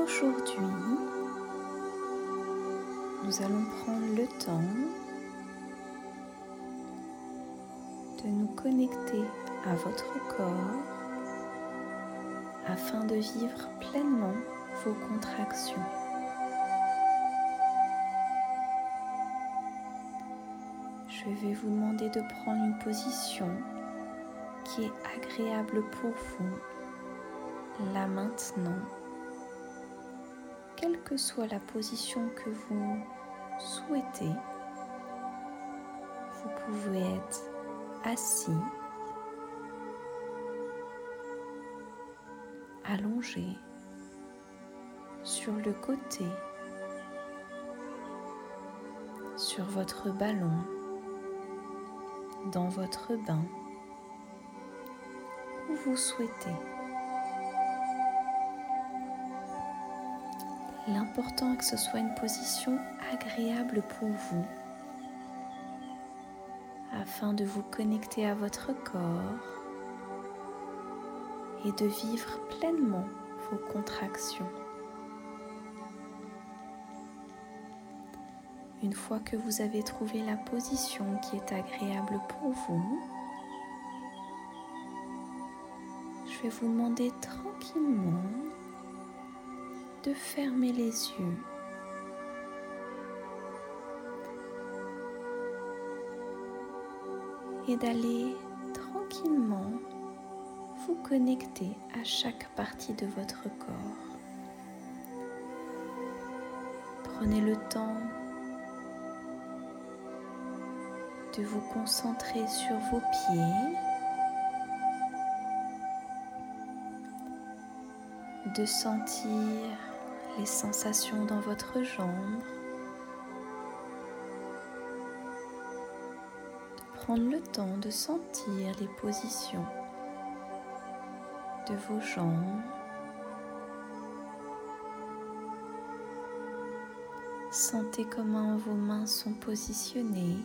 Aujourd'hui, nous allons prendre le temps de nous connecter à votre corps afin de vivre pleinement vos contractions. Je vais vous demander de prendre une position qui est agréable pour vous là maintenant quelle que soit la position que vous souhaitez, vous pouvez être assis, allongé sur le côté, sur votre ballon, dans votre bain, où vous souhaitez. L'important est que ce soit une position agréable pour vous afin de vous connecter à votre corps et de vivre pleinement vos contractions. Une fois que vous avez trouvé la position qui est agréable pour vous, je vais vous demander tranquillement de fermer les yeux. Et d'aller tranquillement vous connecter à chaque partie de votre corps. Prenez le temps de vous concentrer sur vos pieds, de sentir les sensations dans votre jambe, de prendre le temps de sentir les positions de vos jambes. Sentez comment vos mains sont positionnées.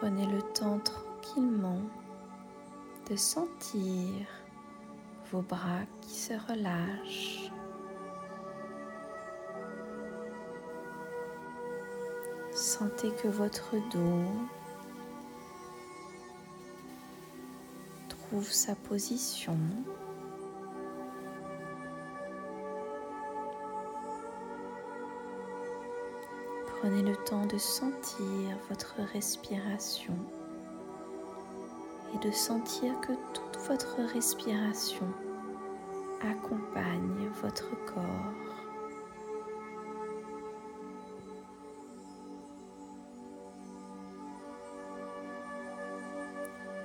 Prenez le temps tranquillement de sentir vos bras qui se relâchent. Sentez que votre dos trouve sa position. Prenez le temps de sentir votre respiration de sentir que toute votre respiration accompagne votre corps.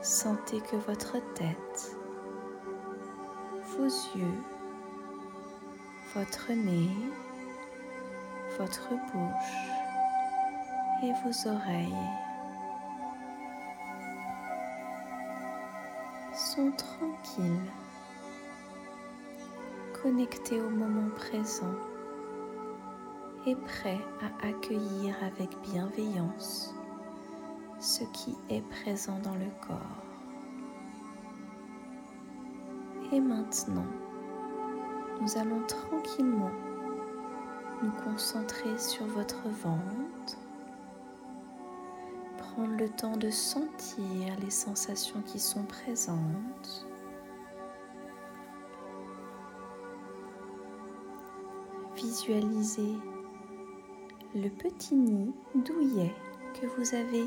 Sentez que votre tête, vos yeux, votre nez, votre bouche et vos oreilles sont tranquilles, connectés au moment présent et prêts à accueillir avec bienveillance ce qui est présent dans le corps. Et maintenant, nous allons tranquillement nous concentrer sur votre ventre prendre le temps de sentir les sensations qui sont présentes. Visualisez le petit nid douillet que vous avez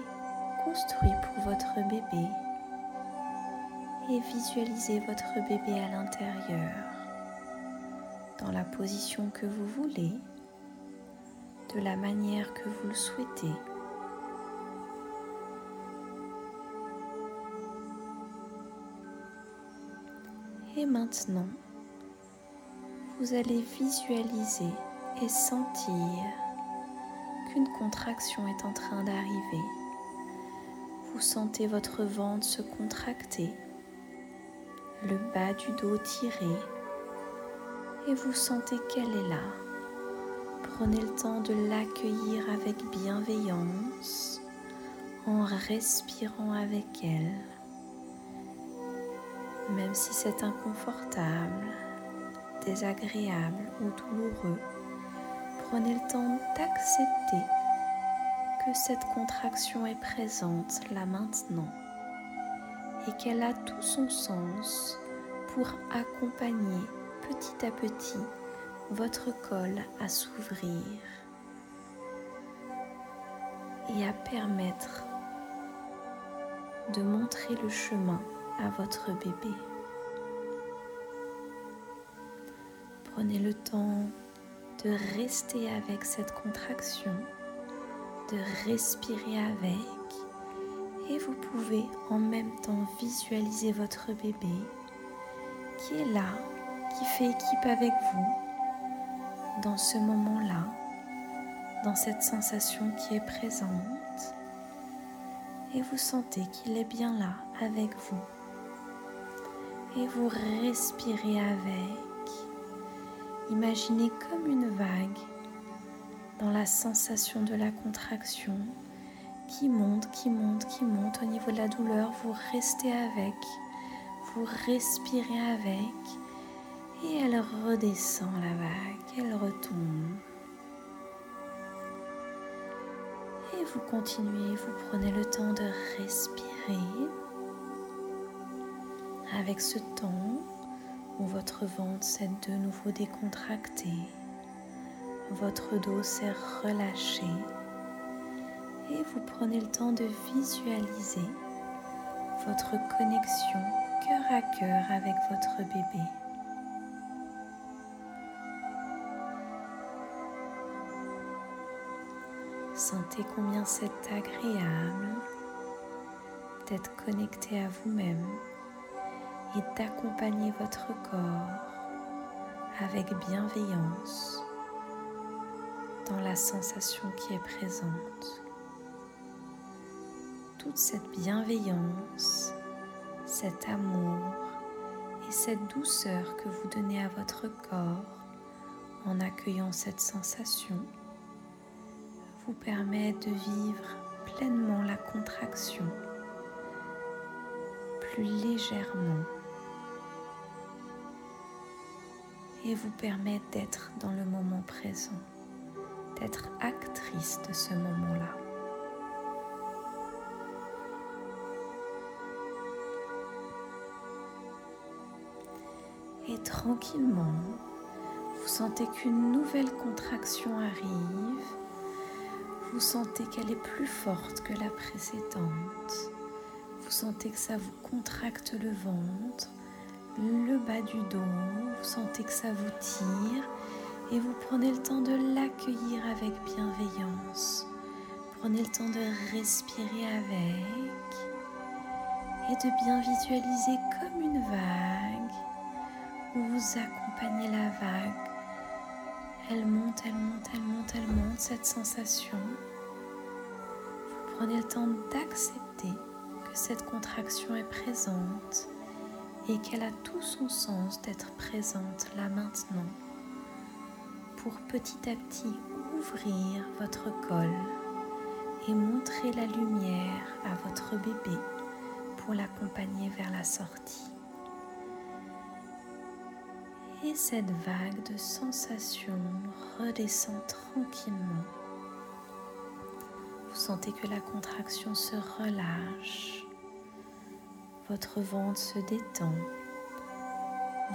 construit pour votre bébé et visualisez votre bébé à l'intérieur dans la position que vous voulez, de la manière que vous le souhaitez. Maintenant, vous allez visualiser et sentir qu'une contraction est en train d'arriver. Vous sentez votre ventre se contracter, le bas du dos tiré et vous sentez qu'elle est là. Prenez le temps de l'accueillir avec bienveillance en respirant avec elle Même si c'est inconfortable, désagréable ou douloureux, prenez le temps d'accepter que cette contraction est présente là maintenant et qu'elle a tout son sens pour accompagner petit à petit votre col à s'ouvrir et à permettre de montrer le chemin à votre bébé. Prenez le temps de rester avec cette contraction, de respirer avec et vous pouvez en même temps visualiser votre bébé qui est là, qui fait équipe avec vous dans ce moment-là, dans cette sensation qui est présente et vous sentez qu'il est bien là avec vous et vous respirez avec. Imaginez comme une vague dans la sensation de la contraction qui monte, qui monte, qui monte au niveau de la douleur. Vous restez avec, vous respirez avec et elle redescend la vague, elle retombe. Et vous continuez, vous prenez le temps de respirer avec ce temps où votre ventre s'est de nouveau décontracté, votre dos s'est relâché et vous prenez le temps de visualiser votre connexion cœur à cœur avec votre bébé. Sentez combien c'est agréable d'être connecté à vous-même et d'accompagner votre corps avec bienveillance dans la sensation qui est présente. Toute cette bienveillance, cet amour et cette douceur que vous donnez à votre corps en accueillant cette sensation vous permet de vivre pleinement la contraction plus légèrement et vous permet d'être dans le moment présent, d'être actrice de ce moment-là. Et tranquillement, vous sentez qu'une nouvelle contraction arrive. Vous sentez qu'elle est plus forte que la précédente. Vous sentez que ça vous contracte le ventre le bas du dos, vous sentez que ça vous tire et vous prenez le temps de l'accueillir avec bienveillance. Prenez le temps de respirer avec et de bien visualiser comme une vague où vous accompagnez la vague. Elle monte, elle monte, elle monte, elle monte, cette sensation. Vous prenez le temps d'accepter que cette contraction est présente et qu'elle a tout son sens d'être présente là maintenant pour petit à petit ouvrir votre col et montrer la lumière à votre bébé pour l'accompagner vers la sortie. Et cette vague de sensations redescend tranquillement. Vous sentez que la contraction se relâche votre ventre se détend,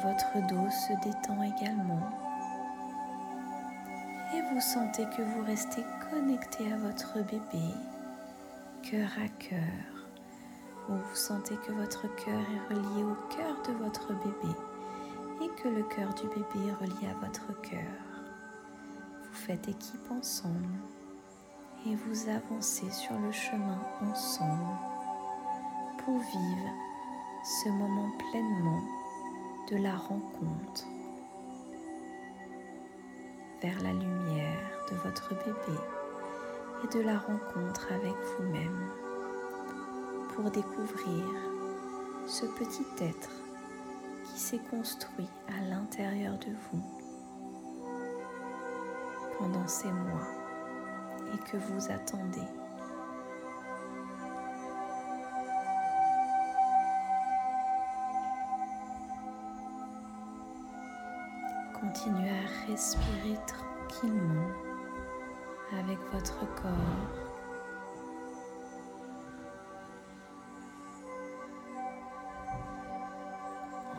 votre dos se détend également. Et vous sentez que vous restez connecté à votre bébé, cœur à cœur, vous sentez que votre cœur est relié au cœur de votre bébé et que le cœur du bébé est relié à votre cœur. Vous faites équipe ensemble et vous avancez sur le chemin ensemble pour vivre ce moment pleinement de la rencontre vers la lumière de votre bébé et de la rencontre avec vous-même pour découvrir ce petit être qui s'est construit à l'intérieur de vous pendant ces mois et que vous attendez continuez à respirer tranquillement avec votre corps.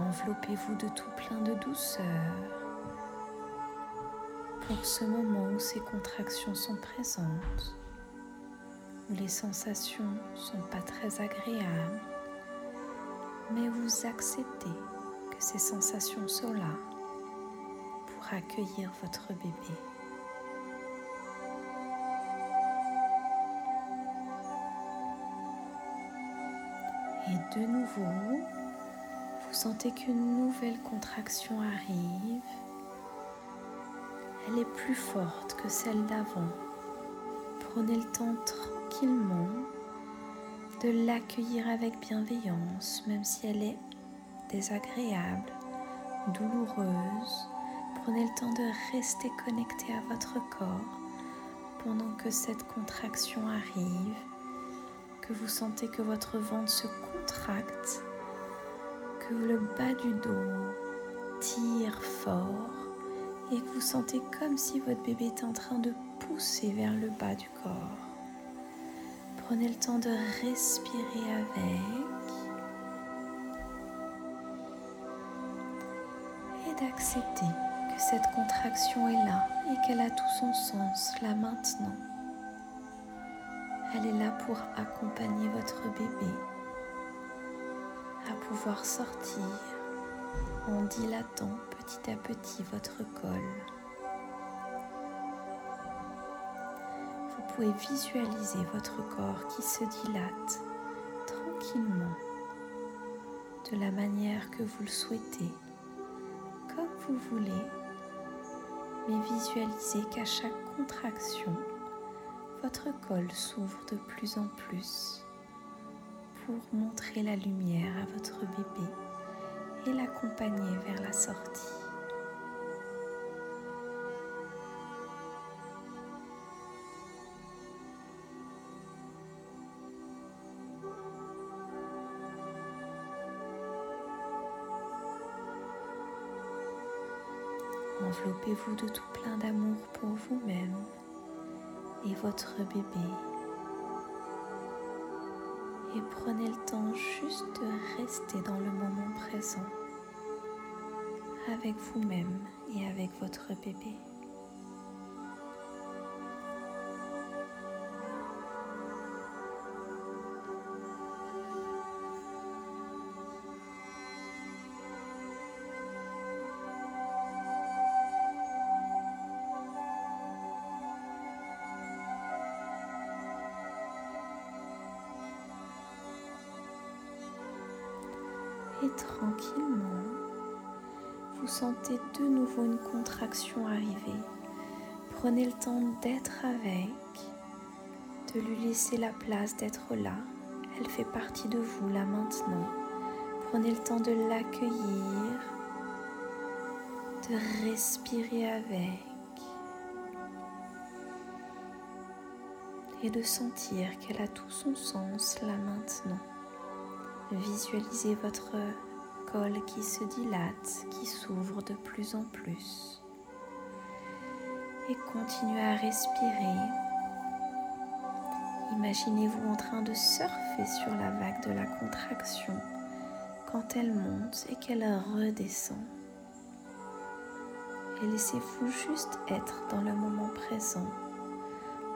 Enveloppez-vous de tout plein de douceur pour ce moment où ces contractions sont présentes, où les sensations ne sont pas très agréables, mais vous acceptez que ces sensations sont là accueillir votre bébé. Et de nouveau, vous sentez qu'une nouvelle contraction arrive. Elle est plus forte que celle d'avant. Prenez le temps tranquillement de l'accueillir avec bienveillance, même si elle est désagréable, douloureuse. Prenez le temps de rester connecté à votre corps pendant que cette contraction arrive, que vous sentez que votre ventre se contracte que le bas du dos tire fort et que vous sentez comme si votre bébé est en train de pousser vers le bas du corps. Prenez le temps de respirer avec et d'accepter cette contraction est là et qu'elle a tout son sens là maintenant. Elle est là pour accompagner votre bébé à pouvoir sortir en dilatant petit à petit votre col. Vous pouvez visualiser votre corps qui se dilate tranquillement de la manière que vous le souhaitez, comme vous voulez, mais visualisez qu'à chaque contraction, votre col s'ouvre de plus en plus pour montrer la lumière à votre bébé et l'accompagner vers la sortie. Enveloppez-vous de tout plein d'amour pour vous-même et votre bébé et prenez le temps juste de rester dans le moment présent avec vous-même et avec votre bébé. Tranquillement, vous sentez de nouveau une contraction arriver. Prenez le temps d'être avec, de lui laisser la place d'être là. Elle fait partie de vous là maintenant. Prenez le temps de l'accueillir, de respirer avec et de sentir qu'elle a tout son sens là maintenant. Visualisez votre col qui se dilate, qui s'ouvre de plus en plus. Et continuez à respirer. Imaginez-vous en train de surfer sur la vague de la contraction quand elle monte et qu'elle redescend. Et laissez-vous juste être dans le moment présent,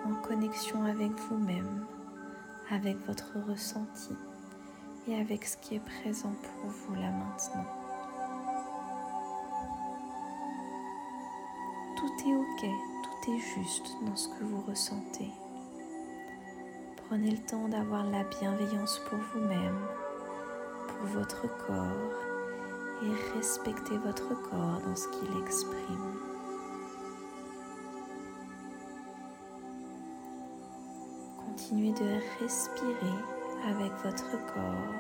en connexion avec vous-même, avec votre ressenti et avec ce qui est présent pour vous là maintenant. Tout est ok, tout est juste dans ce que vous ressentez. Prenez le temps d'avoir la bienveillance pour vous-même, pour votre corps et respectez votre corps dans ce qu'il exprime. Continuez de respirer votre corps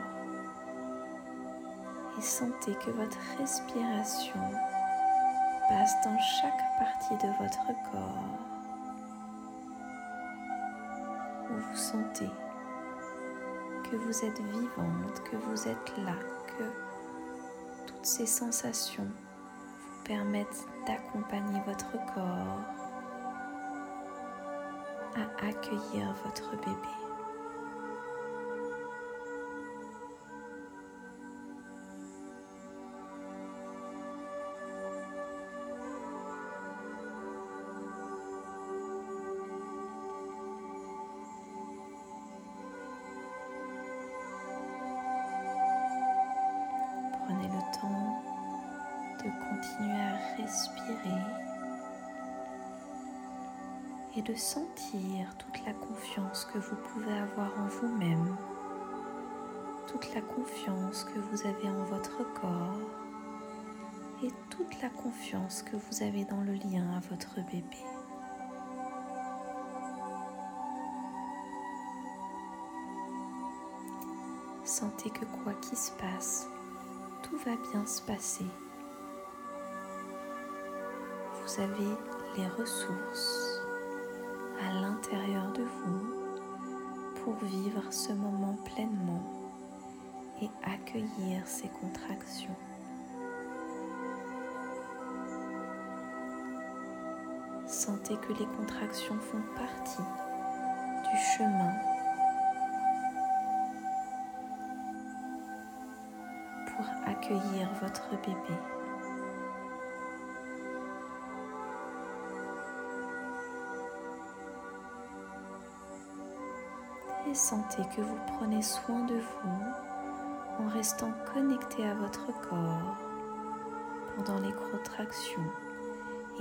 et sentez que votre respiration passe dans chaque partie de votre corps où vous sentez que vous êtes vivante, que vous êtes là, que toutes ces sensations vous permettent d'accompagner votre corps à accueillir votre bébé. Et de sentir toute la confiance que vous pouvez avoir en vous-même, toute la confiance que vous avez en votre corps et toute la confiance que vous avez dans le lien à votre bébé. Sentez que quoi qu'il se passe, tout va bien se passer. Vous avez les ressources à l'intérieur de vous pour vivre ce moment pleinement et accueillir ces contractions. Sentez que les contractions font partie du chemin pour accueillir votre bébé. Sentez que vous prenez soin de vous en restant connecté à votre corps pendant les contractions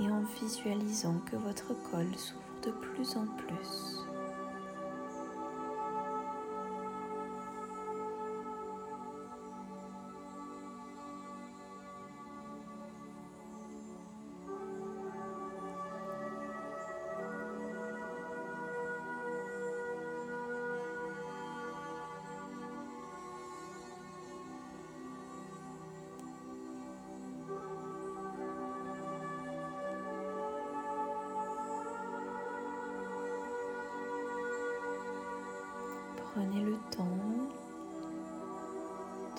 et en visualisant que votre col s'ouvre de plus en plus.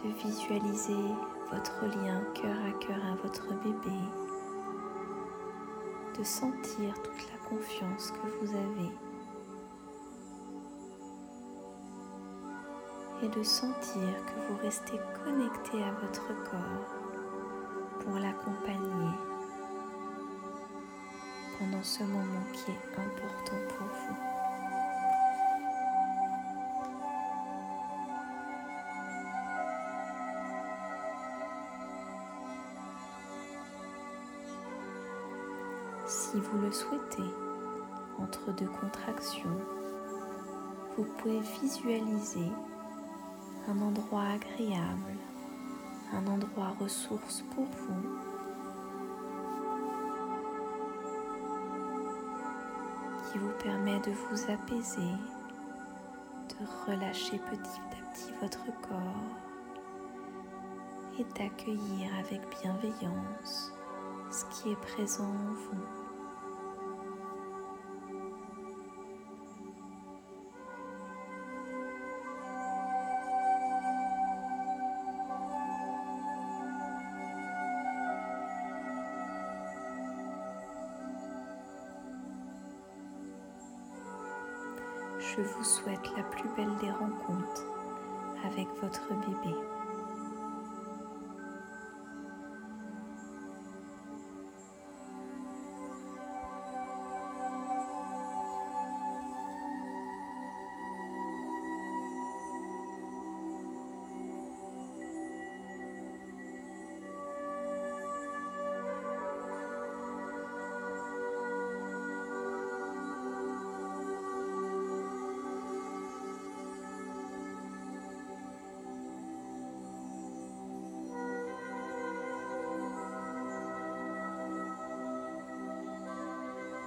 De visualiser votre lien cœur à cœur à votre bébé, de sentir toute la confiance que vous avez et de sentir que vous restez connecté à votre corps pour l'accompagner pendant ce moment qui est Si vous le souhaitez, entre deux contractions, vous pouvez visualiser un endroit agréable, un endroit ressource pour vous. qui vous permet de vous apaiser, de relâcher petit à petit votre corps et d'accueillir avec bienveillance ce qui est présent en vous. Je vous souhaite la plus belle des rencontres avec votre bébé.